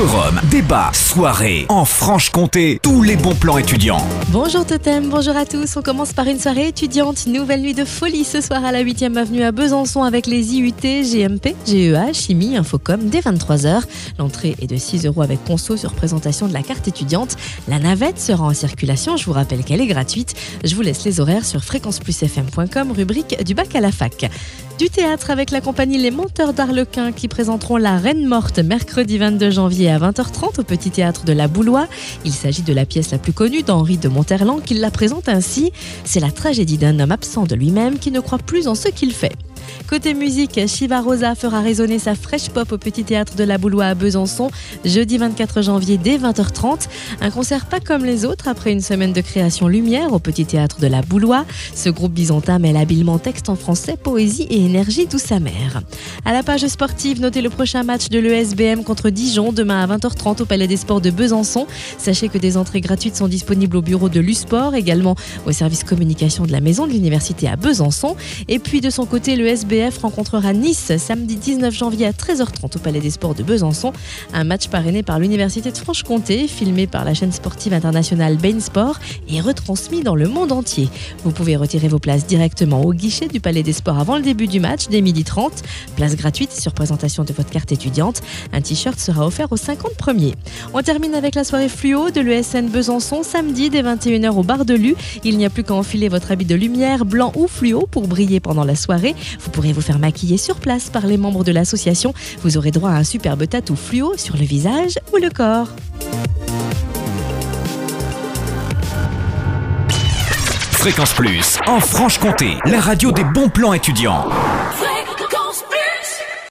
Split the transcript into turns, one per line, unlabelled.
Forum, débat, soirée, en Franche-Comté, tous les bons plans étudiants.
Bonjour Totem, bonjour à tous. On commence par une soirée étudiante, nouvelle nuit de folie ce soir à la 8e avenue à Besançon avec les IUT, GMP, GEA, Chimie, Infocom dès 23h. L'entrée est de 6 euros avec conso sur présentation de la carte étudiante. La navette sera en circulation, je vous rappelle qu'elle est gratuite. Je vous laisse les horaires sur fréquenceplusfm.com, rubrique du bac à la fac. Du théâtre avec la compagnie Les Monteurs d'Arlequin qui présenteront La Reine Morte mercredi 22 janvier à 20h30 au Petit Théâtre de la Boulois. Il s'agit de la pièce la plus connue d'Henri de Monterland qui la présente ainsi. C'est la tragédie d'un homme absent de lui-même qui ne croit plus en ce qu'il fait. Côté musique, Shiva Rosa fera résonner sa fresh pop au Petit Théâtre de la Boulois à Besançon jeudi 24 janvier dès 20h30. Un concert pas comme les autres après une semaine de création lumière au Petit Théâtre de la Boulois. Ce groupe byzantin mêle habilement texte en français, poésie et énergie douce amère. À la page sportive, notez le prochain match de l'ESBM contre Dijon demain à 20h30 au Palais des Sports de Besançon. Sachez que des entrées gratuites sont disponibles au bureau de l'USport, également au service communication de la Maison de l'Université à Besançon. Et puis de son côté, le Rencontrera Nice samedi 19 janvier à 13h30 au Palais des Sports de Besançon. Un match parrainé par l'Université de Franche-Comté, filmé par la chaîne sportive internationale Bain Sport et retransmis dans le monde entier. Vous pouvez retirer vos places directement au guichet du Palais des Sports avant le début du match dès 12h30. Place gratuite sur présentation de votre carte étudiante. Un t-shirt sera offert aux 50 premiers. On termine avec la soirée fluo de l'ESN Besançon samedi dès 21h au bar de Lu. Il n'y a plus qu'à enfiler votre habit de lumière, blanc ou fluo pour briller pendant la soirée. Vous pourrez vous faire maquiller sur place par les membres de l'association. Vous aurez droit à un superbe tatou fluo sur le visage ou le corps.
Fréquence Plus, en Franche-Comté, la radio des bons plans étudiants.